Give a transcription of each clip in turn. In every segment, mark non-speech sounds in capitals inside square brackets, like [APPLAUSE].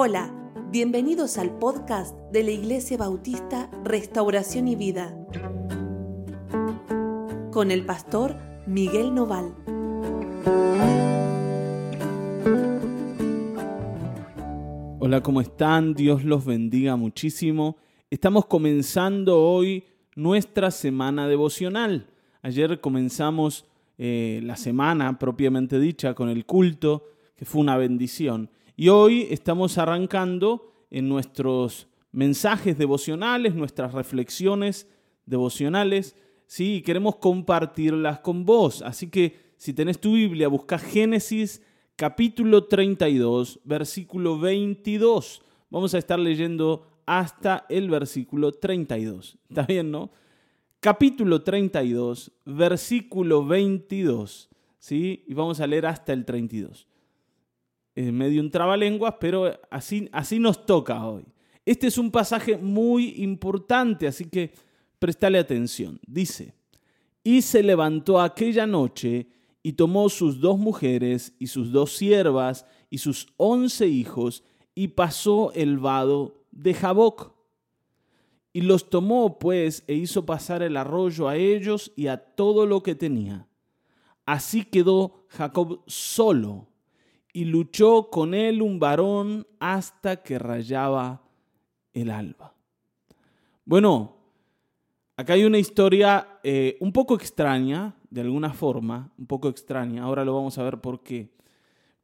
Hola, bienvenidos al podcast de la Iglesia Bautista Restauración y Vida con el pastor Miguel Noval. Hola, ¿cómo están? Dios los bendiga muchísimo. Estamos comenzando hoy nuestra semana devocional. Ayer comenzamos eh, la semana propiamente dicha con el culto, que fue una bendición. Y hoy estamos arrancando en nuestros mensajes devocionales, nuestras reflexiones devocionales, ¿sí? Y queremos compartirlas con vos. Así que si tenés tu Biblia, busca Génesis capítulo 32, versículo 22. Vamos a estar leyendo hasta el versículo 32. ¿Está bien, no? Capítulo 32, versículo 22. ¿Sí? Y vamos a leer hasta el 32 medio un trabalenguas, pero así, así nos toca hoy. Este es un pasaje muy importante, así que prestale atención. Dice, y se levantó aquella noche y tomó sus dos mujeres y sus dos siervas y sus once hijos y pasó el vado de Jaboc. Y los tomó pues e hizo pasar el arroyo a ellos y a todo lo que tenía. Así quedó Jacob solo y luchó con él un varón hasta que rayaba el alba. Bueno, acá hay una historia eh, un poco extraña, de alguna forma, un poco extraña, ahora lo vamos a ver por qué,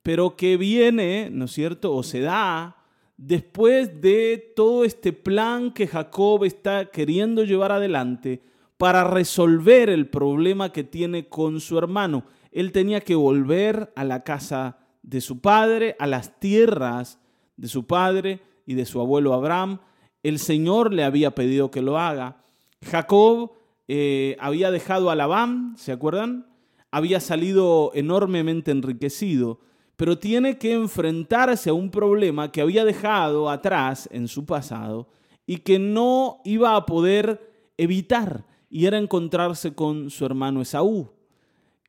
pero que viene, ¿no es cierto?, o se da después de todo este plan que Jacob está queriendo llevar adelante para resolver el problema que tiene con su hermano. Él tenía que volver a la casa de su padre, a las tierras de su padre y de su abuelo Abraham. El Señor le había pedido que lo haga. Jacob eh, había dejado a Labán, ¿se acuerdan? Había salido enormemente enriquecido, pero tiene que enfrentarse a un problema que había dejado atrás en su pasado y que no iba a poder evitar, y era encontrarse con su hermano Esaú.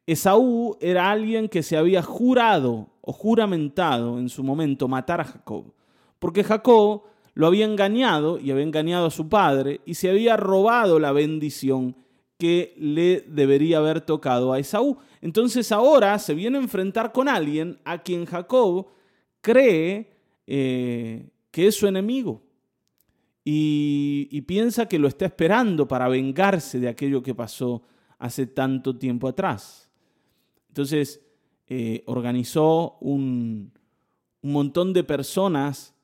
Esaú era alguien que se había jurado o juramentado en su momento matar a Jacob, porque Jacob lo había engañado y había engañado a su padre y se había robado la bendición que le debería haber tocado a Esaú. Entonces ahora se viene a enfrentar con alguien a quien Jacob cree eh, que es su enemigo y, y piensa que lo está esperando para vengarse de aquello que pasó hace tanto tiempo atrás. Entonces, eh, organizó un, montón de personas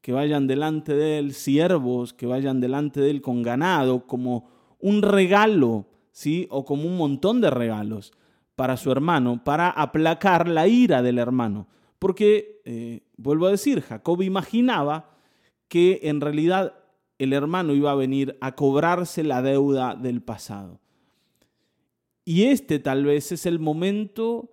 que vayan delante de él, siervos que vayan delante de él con ganado, como un regalo, ¿sí? O como un montón de regalos para su hermano, para aplacar la ira del hermano. Porque, eh, vuelvo a decir, Jacob imaginaba que en realidad el hermano iba a venir a cobrarse la deuda del pasado. Y este tal vez es el momento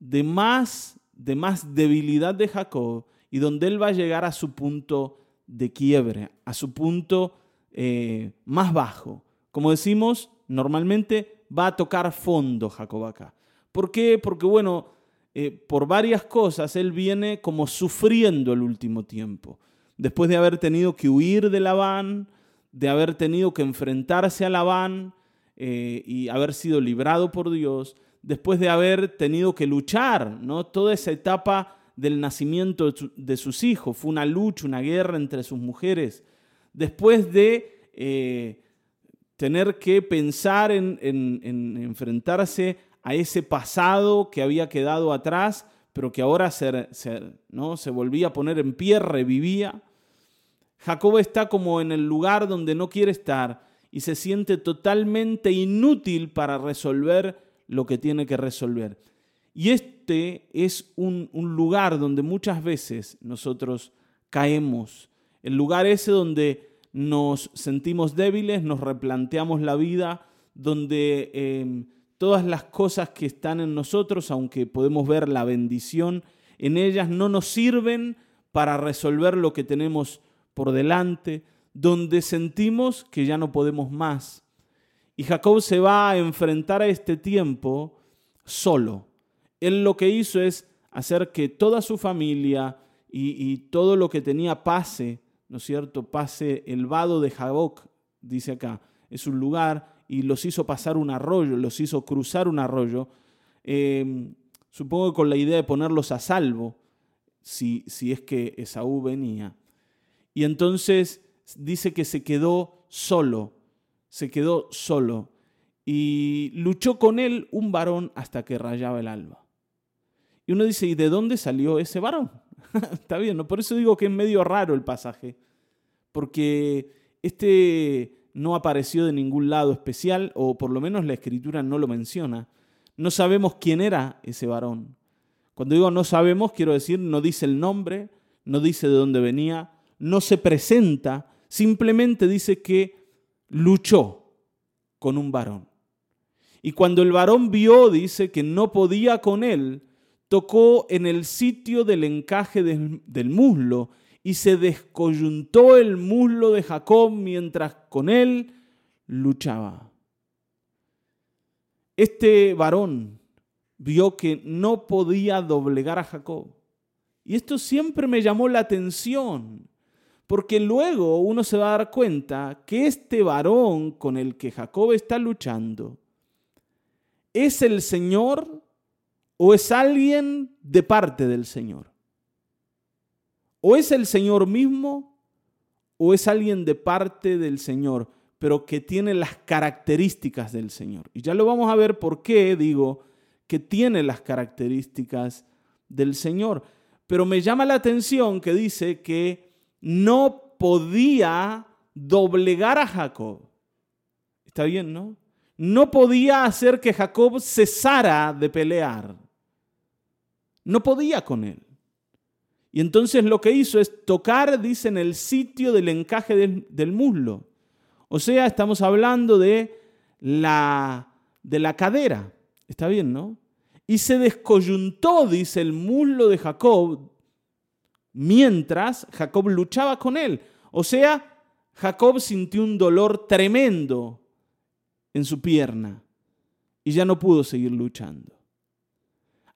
de más, de más debilidad de Jacob y donde él va a llegar a su punto de quiebre, a su punto eh, más bajo. Como decimos, normalmente va a tocar fondo Jacob acá. ¿Por qué? Porque bueno, eh, por varias cosas él viene como sufriendo el último tiempo. Después de haber tenido que huir de Labán, de haber tenido que enfrentarse a Labán, eh, y haber sido librado por Dios, después de haber tenido que luchar, ¿no? Toda esa etapa del nacimiento de sus hijos, fue una lucha, una guerra entre sus mujeres, después de eh, tener que pensar en, enfrentarse a ese pasado que había quedado atrás, pero que ahora ¿no? se volvía a poner en pie, revivía. Jacob está como en el lugar donde no quiere estar, y se siente totalmente inútil para resolver lo que tiene que resolver. Y este es un, lugar donde muchas veces nosotros caemos, el lugar ese donde nos sentimos débiles, nos replanteamos la vida, donde em, todas las cosas que están en nosotros, aunque podemos ver la bendición en ellas, no nos sirven para resolver lo que tenemos por delante, donde sentimos que ya no podemos más. Y Jacob se va a enfrentar a este tiempo solo. Él lo que hizo es hacer que toda su familia y, todo lo que tenía pase, ¿no es cierto? Pase el vado de Jaboc, dice acá, es un lugar, y los hizo pasar un arroyo, los hizo cruzar un arroyo, em, supongo con la idea de ponerlos a salvo, si, si es que Esaú venía. Y entonces dice que se quedó solo, se quedó solo, y luchó con él un varón hasta que rayaba el alba. Y uno dice, ¿y de dónde salió ese varón? [LAUGHS] Está bien, ¿no? Por eso digo que es medio raro el pasaje, porque este no apareció de ningún lado especial, o por lo menos la escritura no lo menciona. No sabemos quién era ese varón. Cuando digo no sabemos, quiero decir, no dice el nombre, no dice de dónde venía, no se presenta, simplemente dice que luchó con un varón. Y cuando el varón vio, dice que no podía con él, tocó en el sitio del encaje del, muslo y se descoyuntó el muslo de Jacob mientras con él luchaba. Este varón vio que no podía doblegar a Jacob. Y esto siempre me llamó la atención, porque luego uno se va a dar cuenta que este varón con el que Jacob está luchando es el Señor o es alguien de parte del Señor. O es el Señor mismo o es alguien de parte del Señor, pero que tiene las características del Señor. Y ya lo vamos a ver por qué digo que tiene las características del Señor. Pero me llama la atención que dice que no podía doblegar a Jacob. Está bien, ¿no? No podía hacer que Jacob cesara de pelear. No podía con él. Y entonces lo que hizo es tocar, dice, en el sitio del encaje del, muslo. O sea, estamos hablando de la, de la cadera. Está bien, ¿no? Y se descoyuntó, dice, el muslo de Jacob mientras Jacob luchaba con él. O sea, Jacob sintió un dolor tremendo en su pierna y ya no pudo seguir luchando.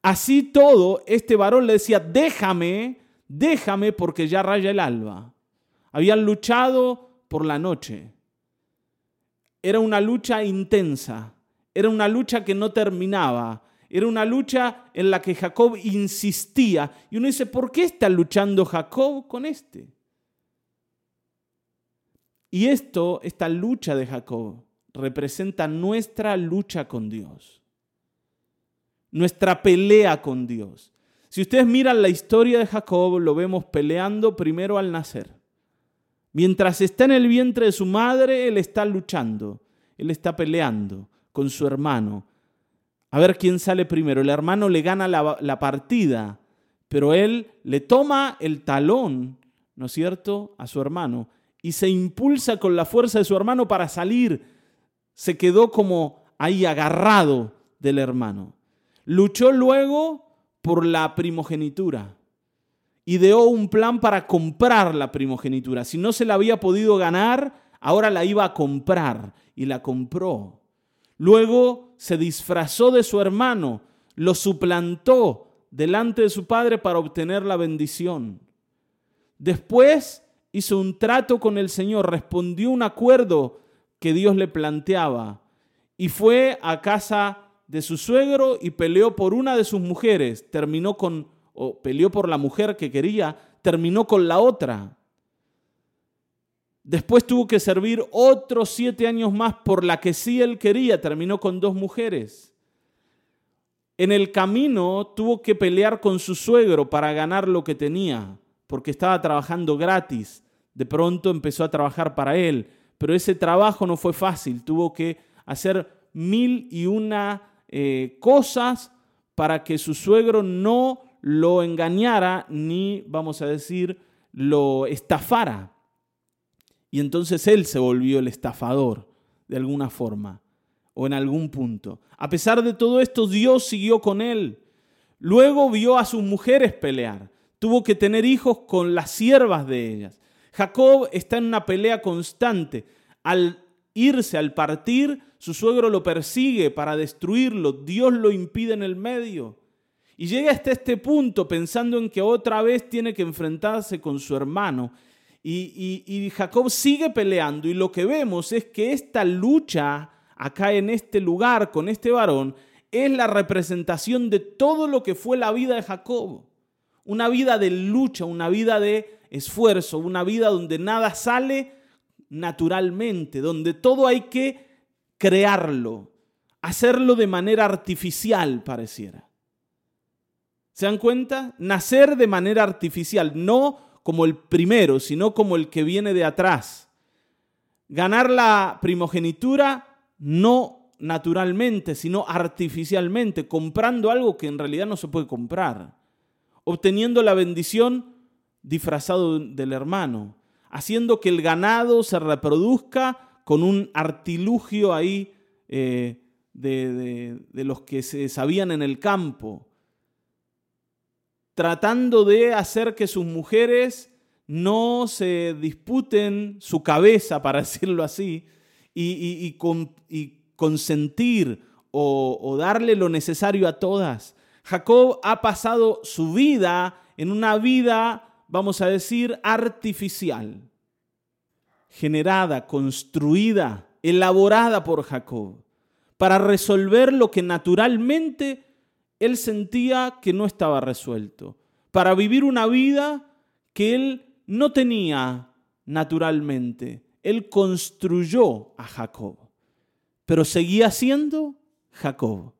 Así todo, este varón le decía, déjame, déjame porque ya raya el alba. Habían luchado por la noche. Era una lucha intensa, era una lucha que no terminaba, era una lucha en la que Jacob insistía. Y uno dice, ¿por qué está luchando Jacob con este? Y esto, esta lucha de Jacob, representa nuestra lucha con Dios nuestra pelea con Dios. Si ustedes miran la historia de Jacob, lo vemos peleando primero al nacer. Mientras está en el vientre de su madre, él está luchando, él está peleando con su hermano. A ver quién sale primero. El hermano le gana la, partida, pero él le toma el talón, ¿no es cierto?, a su hermano y se impulsa con la fuerza de su hermano para salir. Se quedó como ahí agarrado del hermano. Luchó luego por la primogenitura. Ideó un plan para comprar la primogenitura. Si no se la había podido ganar, ahora la iba a comprar y la compró. Luego se disfrazó de su hermano, lo suplantó delante de su padre para obtener la bendición. Después hizo un trato con el Señor, respondió un acuerdo que Dios le planteaba y fue a casa de su suegro y peleó por una de sus mujeres, terminó con, o peleó por la mujer que quería, terminó con la otra. Después tuvo que servir otros siete años más por la que sí él quería, terminó con dos mujeres. En el camino tuvo que pelear con su suegro para ganar lo que tenía, porque estaba trabajando gratis. De pronto empezó a trabajar para él, pero ese trabajo no fue fácil, tuvo que hacer mil y una eh, cosas para que su suegro no lo engañara ni, vamos a decir, lo estafara. Y entonces él se volvió el estafador, de alguna forma, o en algún punto. A pesar de todo esto, Dios siguió con él. Luego vio a sus mujeres pelear. Tuvo que tener hijos con las siervas de ellas. Jacob está en una pelea constante. Al irse, al partir, su suegro lo persigue para destruirlo, Dios lo impide en el medio. Y llega hasta este punto pensando en que otra vez tiene que enfrentarse con su hermano. Y, y, Jacob sigue peleando y lo que vemos es que esta lucha acá en este lugar con este varón es la representación de todo lo que fue la vida de Jacob. Una vida de lucha, una vida de esfuerzo, una vida donde nada sale naturalmente, donde todo hay que crearlo, hacerlo de manera artificial pareciera. ¿Se dan cuenta? Nacer de manera artificial, no como el primero, sino como el que viene de atrás. Ganar la primogenitura no naturalmente, sino artificialmente, comprando algo que en realidad no se puede comprar. Obteniendo la bendición disfrazado del hermano, haciendo que el ganado se reproduzca con un artilugio ahí eh, de, de los que se sabían en el campo, tratando de hacer que sus mujeres no se disputen su cabeza, para [LAUGHS] decirlo así, y, consentir o darle lo necesario a todas. Jacob ha pasado su vida en una vida vamos a decir, artificial, generada, construida, elaborada por Jacob, para resolver lo que naturalmente él sentía que no estaba resuelto, para vivir una vida que él no tenía naturalmente. Él construyó a Jacob, pero seguía siendo Jacob.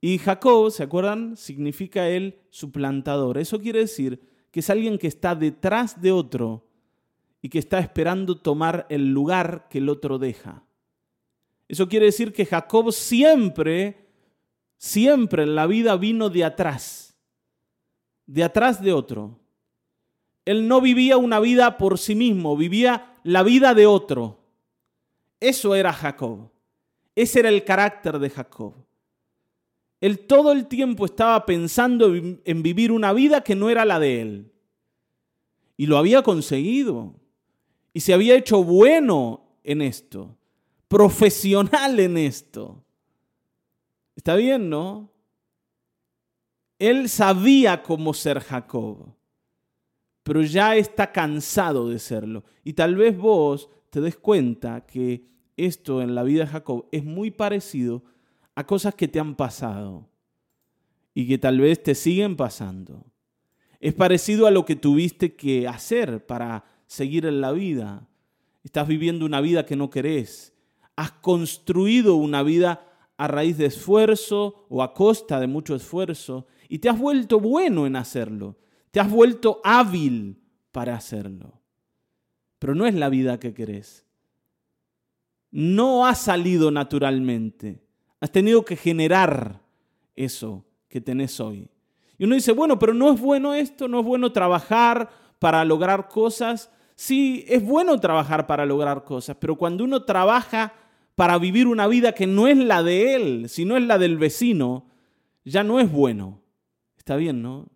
Y Jacob, ¿se acuerdan? Significa el suplantador. Eso quiere decir que es alguien que está detrás de otro y que está esperando tomar el lugar que el otro deja. Eso quiere decir que Jacob siempre, siempre la vida vino de atrás, de atrás de otro. Él no vivía una vida por sí mismo, vivía la vida de otro. Eso era Jacob. Ese era el carácter de Jacob. Él todo el tiempo estaba pensando en vivir una vida que no era la de él. Y lo había conseguido. Y se había hecho bueno en esto, profesional en esto. Está bien, ¿no? Él sabía cómo ser Jacob, pero ya está cansado de serlo. Y tal vez vos te des cuenta que esto en la vida de Jacob es muy parecido a cosas que te han pasado y que tal vez te siguen pasando. Es parecido a lo que tuviste que hacer para seguir en la vida. Estás viviendo una vida que no querés. Has construido una vida a raíz de esfuerzo o a costa de mucho esfuerzo y te has vuelto bueno en hacerlo. Te has vuelto hábil para hacerlo. Pero no es la vida que querés. No ha salido naturalmente. Has tenido que generar eso que tenés hoy. Y uno dice, bueno, pero no es bueno esto, no es bueno trabajar para lograr cosas. Sí, es bueno trabajar para lograr cosas, pero cuando uno trabaja para vivir una vida que no es la de él, sino es la del vecino, ya no es bueno. Está bien, ¿no?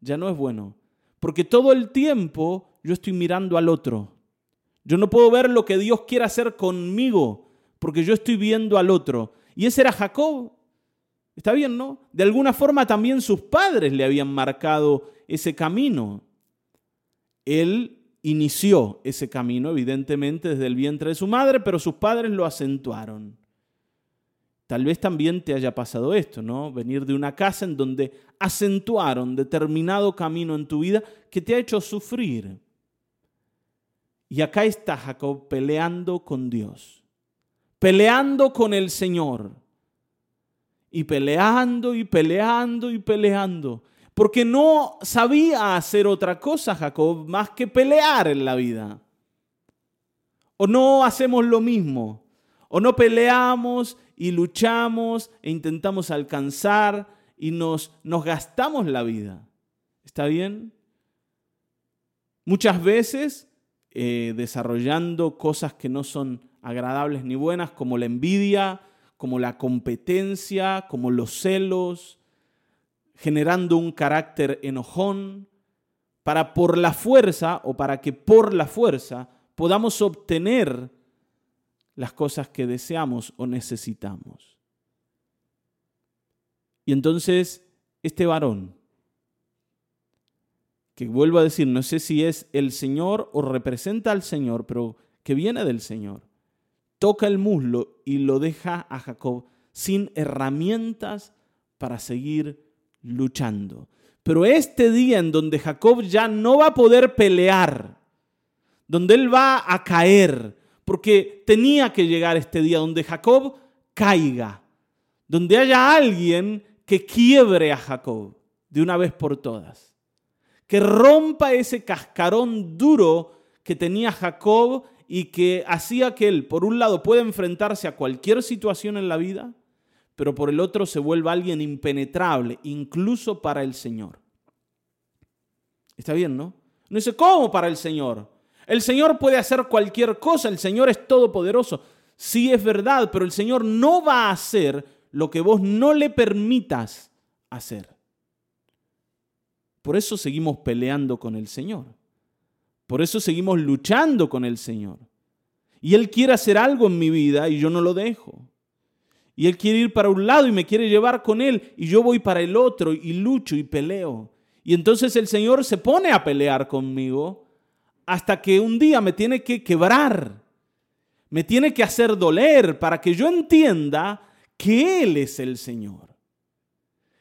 Ya no es bueno. Porque todo el tiempo yo estoy mirando al otro. Yo no puedo ver lo que Dios quiere hacer conmigo, porque yo estoy viendo al otro. Y ese era Jacob. Está bien, ¿no? De alguna forma también sus padres le habían marcado ese camino. Él inició ese camino, evidentemente, desde el vientre de su madre, pero sus padres lo acentuaron. Tal vez también te haya pasado esto, ¿no? Venir de una casa en donde acentuaron determinado camino en tu vida que te ha hecho sufrir. Y acá está Jacob peleando con Dios peleando con el Señor. Y peleando y peleando y peleando. Porque no sabía hacer otra cosa Jacob más que pelear en la vida. O no hacemos lo mismo. O no peleamos y luchamos e intentamos alcanzar y nos, nos gastamos la vida. ¿Está bien? Muchas veces eh, desarrollando cosas que no son agradables ni buenas, como la envidia, como la competencia, como los celos, generando un carácter enojón, para por la fuerza o para que por la fuerza podamos obtener las cosas que deseamos o necesitamos. Y entonces este varón, que vuelvo a decir, no sé si es el Señor o representa al Señor, pero que viene del Señor, toca el muslo y lo deja a Jacob sin herramientas para seguir luchando. Pero este día en donde Jacob ya no va a poder pelear, donde él va a caer, porque tenía que llegar este día donde Jacob caiga, donde haya alguien que quiebre a Jacob de una vez por todas, que rompa ese cascarón duro que tenía Jacob y que hacía que él, por un lado, pueda enfrentarse a cualquier situación en la vida, pero por el otro se vuelva alguien impenetrable, incluso para el Señor. Está bien, ¿no? No dice, ¿cómo para el Señor? El Señor puede hacer cualquier cosa, el Señor es todopoderoso. Sí es verdad, pero el Señor no va a hacer lo que vos no le permitas hacer. Por eso seguimos peleando con el Señor. Por eso seguimos luchando con el Señor. Y Él quiere hacer algo en mi vida y yo no lo dejo. Y Él quiere ir para un lado y me quiere llevar con Él y yo voy para el otro y lucho y peleo. Y entonces el Señor se pone a pelear conmigo hasta que un día me tiene que quebrar, me tiene que hacer doler para que yo entienda que Él es el Señor,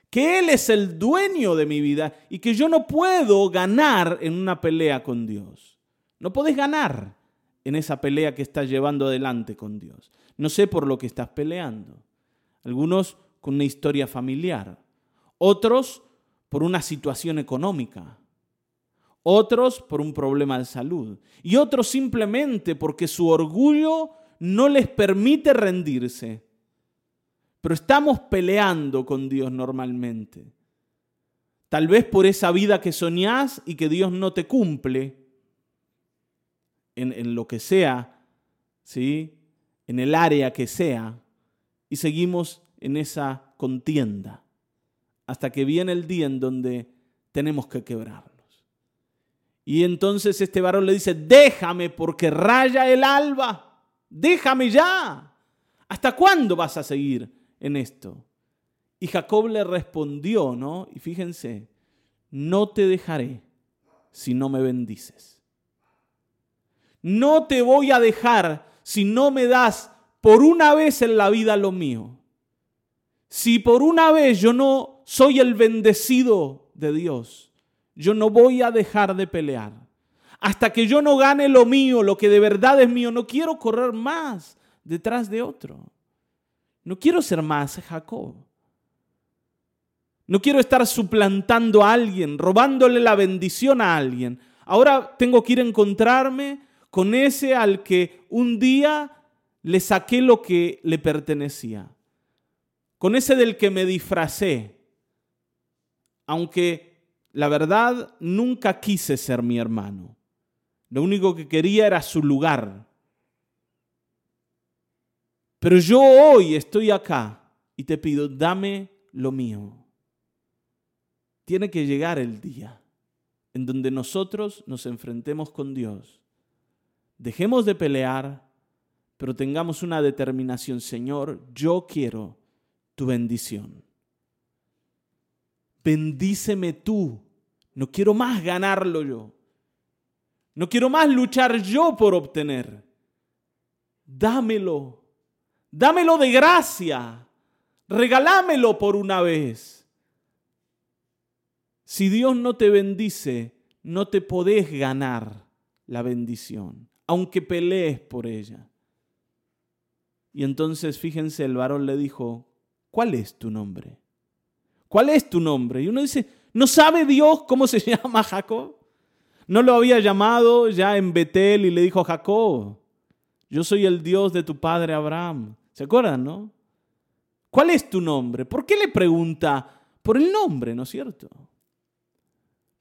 que Él es el dueño de mi vida y que yo no puedo ganar en una pelea con Dios. No podés ganar en esa pelea que estás llevando adelante con Dios. No sé por lo que estás peleando. Algunos con una historia familiar, otros por una situación económica, otros por un problema de salud y otros simplemente porque su orgullo no les permite rendirse. Pero estamos peleando con Dios normalmente. Tal vez por esa vida que soñás y que Dios no te cumple en, en lo que sea, ¿sí? en el área que sea, y seguimos en esa contienda hasta que viene el día en donde tenemos que quebrarnos. Y entonces este varón le dice, déjame porque raya el alba, déjame ya. ¿Hasta cuándo vas a seguir en esto? Y Jacob le respondió, ¿no? Y fíjense, no te dejaré si no me bendices. No te voy a dejar si no me das por una vez en la vida lo mío. Si por una vez yo no soy el bendecido de Dios. Yo no voy a dejar de pelear. Hasta que yo no gane lo mío, lo que de verdad es mío, no quiero correr más detrás de otro. No quiero ser más Jacob. No quiero estar suplantando a alguien, robándole la bendición a alguien. Ahora tengo que ir a encontrarme con ese al que un día le saqué lo que le pertenecía. Con ese del que me disfracé aunque la verdad nunca quise ser mi hermano. Lo único que quería era su lugar. Pero yo hoy estoy acá y te pido, dame lo mío. Tiene que llegar el día en donde nosotros nos enfrentemos con Dios. Dejemos de pelear, pero tengamos una determinación, Señor, yo quiero tu bendición bendíceme tú. No quiero más ganarlo yo. No quiero más luchar yo por obtener. Dámelo. Dámelo de gracia. Regalámelo por una vez. Si Dios no te bendice, no te podés ganar la bendición, aunque pelees por ella. Y entonces fíjense, el varón le dijo, ¿cuál es tu nombre? ¿cuál es tu nombre? Y uno dice, ¿no sabe Dios cómo se [LAUGHS] llama Jacob? ¿No lo había llamado ya en Betel y le dijo, Jacob, yo soy el Dios de tu padre Abraham? ¿Se acuerdan, no? ¿Cuál es tu nombre? ¿Por qué le pregunta por el nombre, no es cierto?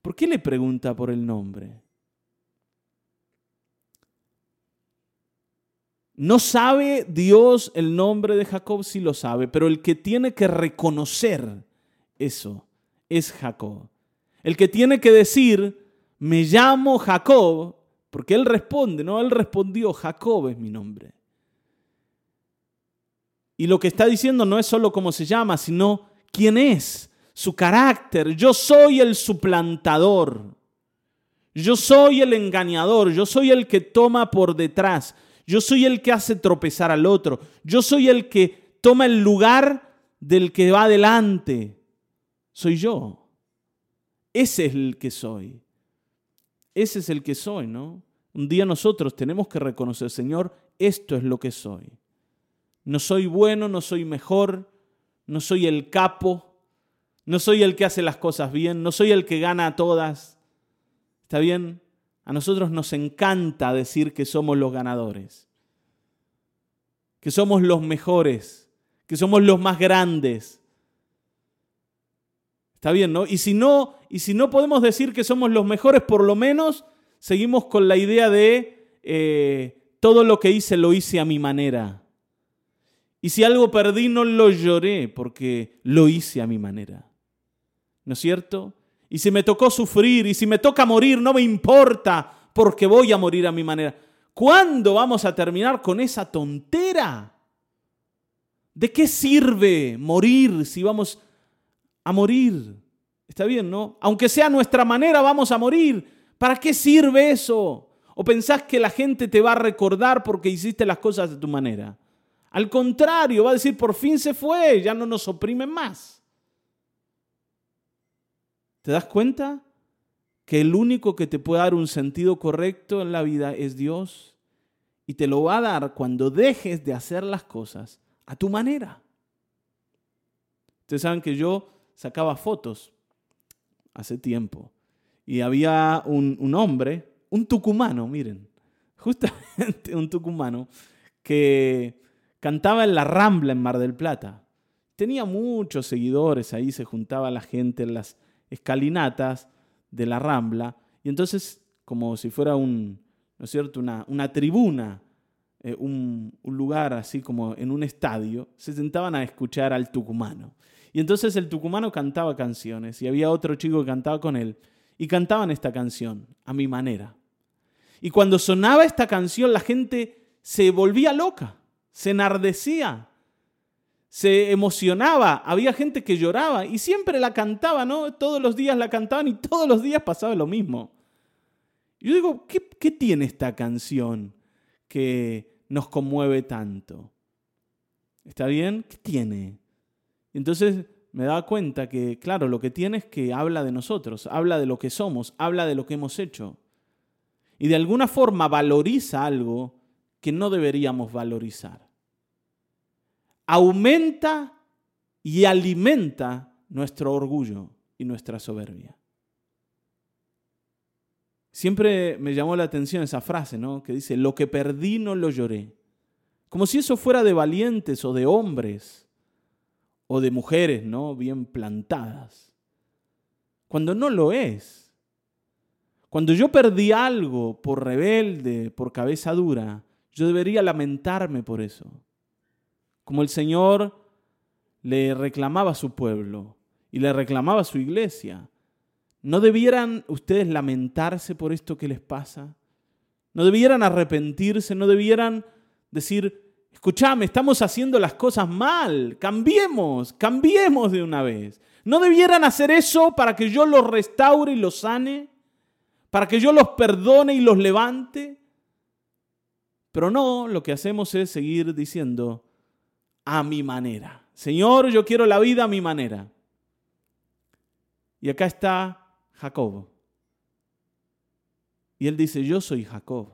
¿Por qué le pregunta por el nombre? No sabe Dios el nombre de Jacob, sí lo sabe, pero el que tiene que reconocer eso es Jacob. El que tiene que decir, me llamo Jacob, porque él responde, no, él respondió, Jacob es mi nombre. Y lo que está diciendo no es solo cómo se llama, sino quién es. su carácter. Yo soy el suplantador. Yo soy el engañador. Yo soy el que toma por detrás. Yo soy el que hace tropezar al otro. Yo soy el que toma el lugar del que va adelante. Soy yo. Ese es el que soy. Ese es el que soy, ¿no? Un día nosotros tenemos que reconocer, Señor, esto es lo que soy. No soy bueno, no soy mejor, no soy el capo, no soy el que hace las cosas bien, no soy el que gana a todas. ¿Está bien? A nosotros nos encanta decir que somos los ganadores, que somos los mejores, que somos los más grandes. Está bien, ¿no? Y si no, y si no podemos decir que somos los mejores, por lo menos seguimos con la idea de eh, todo lo que hice lo hice a mi manera. Y si algo perdí, no lo lloré porque lo hice a mi manera. ¿No es cierto? Y si me tocó sufrir y si me toca morir, no me importa porque voy a morir a mi manera. ¿Cuándo vamos a terminar con esa tontera? ¿De qué sirve morir si vamos a morir? Está bien, ¿no? Aunque sea nuestra manera, vamos a morir. ¿Para qué sirve eso? ¿O pensás que la gente te va a recordar porque hiciste las cosas de tu manera? Al contrario, va a decir, por fin se fue, ya no nos oprimen más. ¿Te das cuenta? Que el único que te puede dar un sentido correcto en la vida es Dios. Y te lo va a dar cuando dejes de hacer las cosas a tu manera. Ustedes saben que yo sacaba fotos hace tiempo. Y había un, hombre, un tucumano, miren, [LAUGHS] justamente un tucumano, que Cantaba en la Rambla en Mar del Plata. Tenía muchos seguidores, ahí se juntaba la gente en las escalinatas de la Rambla. Y entonces, como si fuera un, ¿no es cierto? Una, una tribuna, eh, un, un lugar así como en un estadio, se sentaban a escuchar al tucumano. Y entonces el tucumano cantaba canciones y había otro chico que cantaba con él y cantaban esta canción a mi manera. Y cuando sonaba esta canción la gente se volvía loca se enardecía, se emocionaba, había gente que lloraba y siempre la cantaba, ¿no? Todos los días la cantaban y todos los días pasaba lo mismo. yo digo, ¿qué, qué tiene esta canción que nos conmueve tanto? ¿Está bien? ¿Qué tiene? Entonces me daba cuenta que, claro, lo que tiene es que habla de nosotros, habla de lo que somos, habla de lo que hemos hecho. Y de alguna forma valoriza algo que no deberíamos valorizar. Aumenta y alimenta nuestro orgullo y nuestra soberbia. Siempre me llamó la atención esa frase, ¿no? Que dice, lo que perdí no lo lloré. Como si eso fuera de valientes o de hombres o de mujeres, ¿no? Bien plantadas. Cuando no lo es. Cuando yo perdí algo por rebelde, por cabeza dura, yo debería lamentarme por eso. Como el Señor le reclamaba a su pueblo y le reclamaba a su iglesia. ¿No debieran ustedes lamentarse por esto que les pasa? ¿No debieran arrepentirse? ¿No debieran decir, escúchame, estamos haciendo las cosas mal, cambiemos, cambiemos de una vez? ¿No debieran hacer eso para que yo los restaure y los sane? ¿Para que yo los perdone y los levante? Pero no, lo que hacemos es seguir diciendo a mi manera. Señor, yo quiero la vida a mi manera. Y acá está Jacob. Y él dice, yo soy Jacob.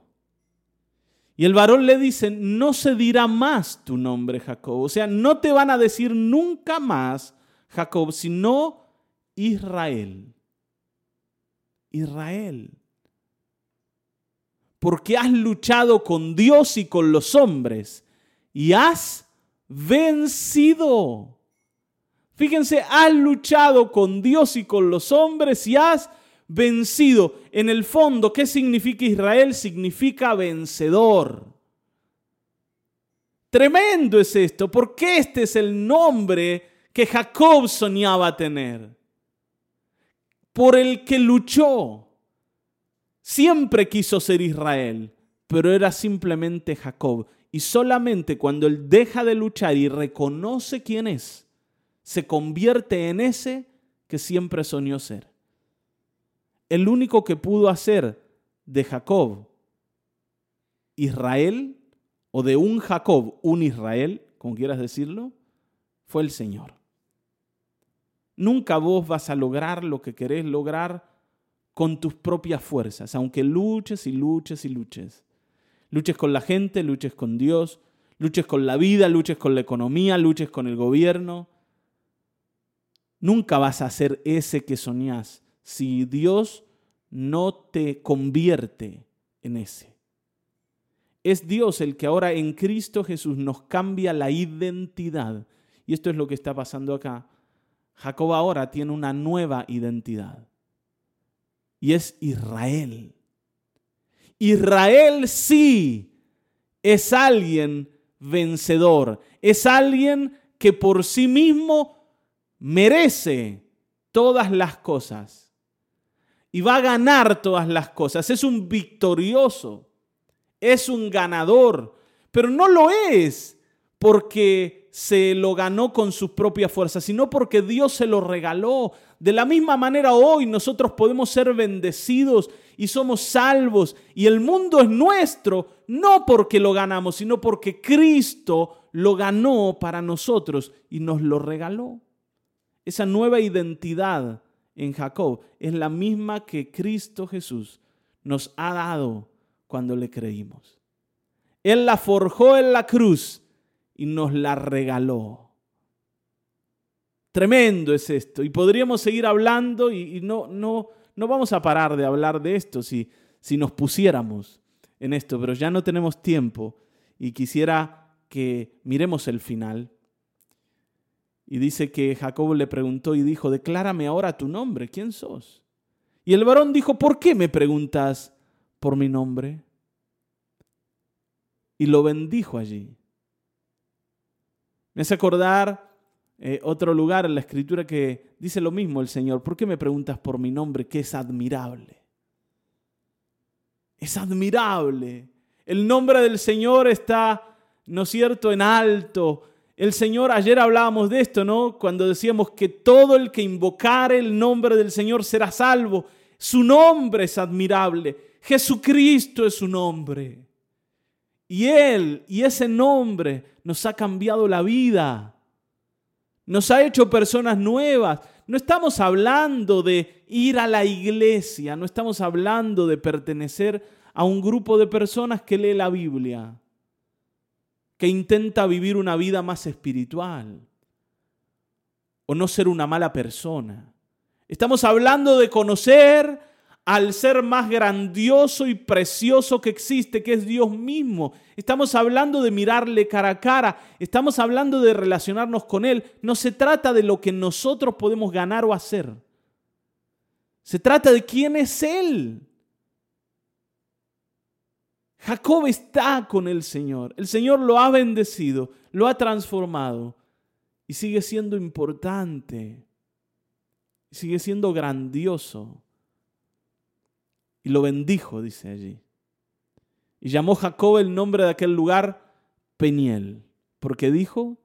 Y el varón le dice, no se dirá más tu nombre Jacob. O sea, no te van a decir nunca más Jacob, sino Israel. Israel porque has luchado con Dios y con los hombres y has vencido. Fíjense, has luchado con Dios y con los hombres y has vencido. En el fondo, ¿qué significa Israel? Significa vencedor. Tremendo es esto, porque este es el nombre que Jacob soñaba tener, por el que luchó. Siempre quiso ser Israel, pero era simplemente Jacob. Y solamente cuando él deja de luchar y reconoce quién es, se convierte en ese, que siempre soñó ser. El único que pudo hacer de Jacob Israel, o de un Jacob un Israel, como quieras decirlo, fue el Señor. Nunca vos vas a lograr lo que querés lograr con tus propias fuerzas, aunque luches y luches y luches. Luches con la gente, luches con Dios, luches con la vida, luches con la economía, luches con el gobierno. Nunca vas a ser ese que soñás si Dios no te convierte en ese. Es Dios el que ahora en Cristo Jesús nos cambia la identidad. Y esto es lo que está pasando acá. Jacob ahora tiene una nueva identidad. Y es Israel. Israel sí es alguien vencedor. Es alguien que por sí mismo merece todas las cosas. Y va a ganar todas las cosas. Es un victorioso es un ganador, pero no lo es porque se lo ganó con sus propias fuerzas, sino porque Dios se lo regaló. De la misma manera hoy nosotros podemos ser bendecidos y somos salvos y el mundo es nuestro, no porque lo ganamos, sino porque Cristo lo ganó para nosotros y nos lo regaló. Esa nueva identidad en Jacob es la misma que Cristo Jesús nos ha dado cuando le creímos. Él la forjó en la cruz y nos la regaló. Tremendo es esto. Y podríamos seguir hablando y, no, no, no vamos a parar de hablar de esto si, si nos pusiéramos en esto, pero ya no tenemos tiempo y quisiera que miremos el final. Y dice que Jacob le preguntó y dijo, declárame ahora tu nombre, ¿quién sos? Y el varón dijo, ¿por qué me preguntas por mi nombre. Y lo bendijo allí. Me hace acordar eh, otro lugar en la escritura que dice lo mismo el Señor. ¿Por qué me preguntas por mi nombre que es admirable? Es admirable. El nombre del Señor está, ¿no es cierto?, en alto. El Señor, ayer hablábamos de esto, ¿no? Cuando decíamos que todo el que invocare el nombre del Señor será salvo. Su nombre es admirable. Jesucristo es su nombre. Y Él y ese nombre nos ha cambiado la vida. Nos ha hecho personas nuevas. No estamos hablando de ir a la iglesia, no estamos hablando de pertenecer a un grupo de personas que lee la Biblia, que intenta vivir una vida más espiritual o no ser una mala persona. Estamos hablando de conocer al ser más grandioso y precioso que existe, que es Dios mismo. Estamos hablando de mirarle cara a cara, estamos hablando de relacionarnos con Él. No se trata de lo que nosotros podemos ganar o hacer. Se trata de quién es Él. Jacob está con el Señor. El Señor lo ha bendecido, lo ha transformado y sigue siendo importante. Sigue siendo grandioso. Y lo bendijo, dice allí. Y llamó Jacob el nombre de aquel lugar Peniel, porque dijo,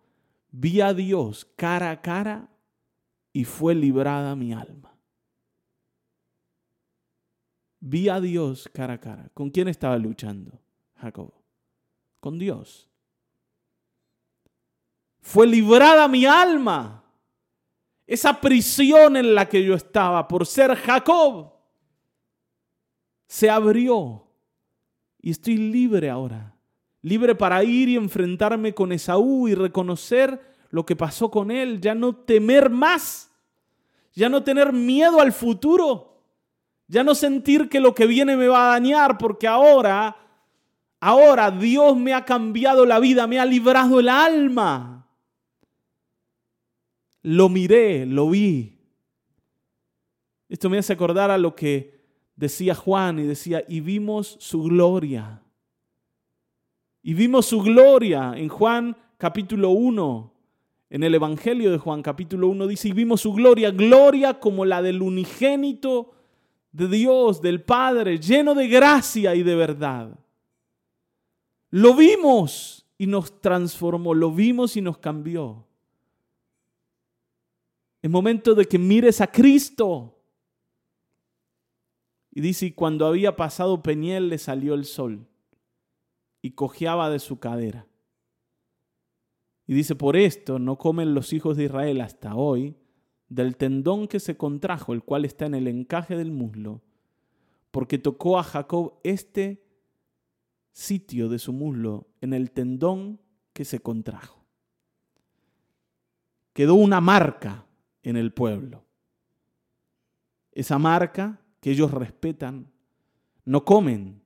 vi a Dios cara a cara y fue librada mi alma. Vi a Dios cara a cara. ¿Con quién estaba luchando Jacob? Con Dios. Fue librada mi alma. Esa prisión en la que yo estaba por ser Jacob se abrió y estoy libre ahora. Libre para ir y enfrentarme con Esaú y reconocer lo que pasó con él, ya no temer más, ya no tener miedo al futuro, ya no sentir que lo que viene me va a dañar, porque ahora, ahora Dios me ha cambiado la vida, me ha librado el alma. Lo miré, lo vi. Esto me hace acordar a lo que decía Juan y decía, y vimos su gloria. Y vimos su gloria en Juan capítulo 1. En el Evangelio de Juan capítulo 1 dice, y vimos su gloria, gloria como la del unigénito de Dios, del Padre, lleno de gracia y de verdad. Lo vimos y nos transformó, lo vimos y nos cambió. Es momento de que mires a Cristo. Y dice, y cuando había pasado Peñel le salió el sol y cojeaba de su cadera. Y dice, por esto no comen los hijos de Israel hasta hoy del tendón que se contrajo, el cual está en el encaje del muslo, porque tocó a Jacob este sitio de su muslo en el tendón que se contrajo. Quedó una marca en el pueblo. Esa marca que ellos respetan, no comen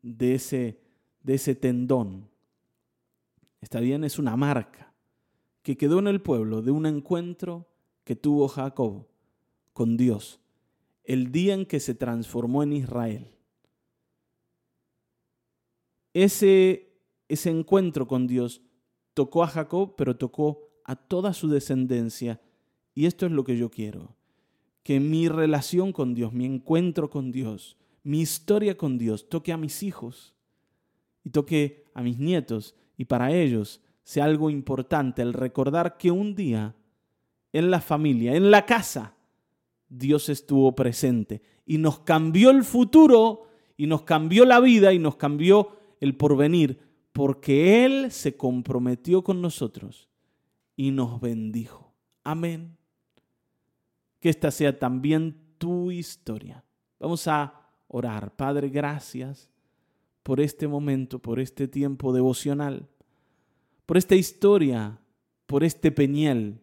de ese, de ese tendón. Está bien, es una marca que quedó en el pueblo de un encuentro que tuvo Jacob con Dios el día en que se transformó en Israel. Ese, ese encuentro con Dios tocó a Jacob, pero tocó a toda su descendencia. Y esto es lo que yo quiero, que mi relación con Dios, mi encuentro con Dios, mi historia con Dios toque a mis hijos y toque a mis nietos y para ellos sea algo importante el recordar que un día en la familia, en la casa, Dios estuvo presente y nos cambió el futuro y nos cambió la vida y nos cambió el porvenir porque Él se comprometió con nosotros y nos bendijo. Amén. Que esta sea también tu historia. Vamos a orar. Padre, gracias por este momento, por este tiempo devocional, por esta historia, por este peñel.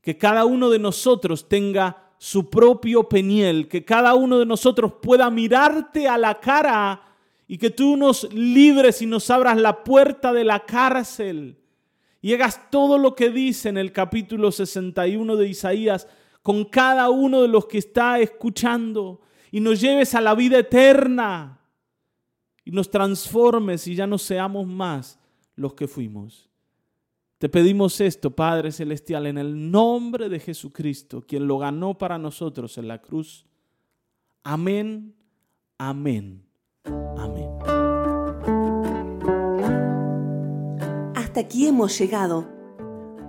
Que cada uno de nosotros tenga su propio peniel, que cada uno de nosotros pueda mirarte a la cara y que tú nos libres y nos abras la puerta de la cárcel y hagas todo lo que dice en el capítulo 61 de Isaías con cada uno de los que está escuchando y nos lleves a la vida eterna y nos transformes y ya no seamos más los que fuimos. Te pedimos esto, Padre Celestial, en el nombre de Jesucristo, quien lo ganó para nosotros en la cruz. Amén, amén, amén. Hasta aquí hemos llegado.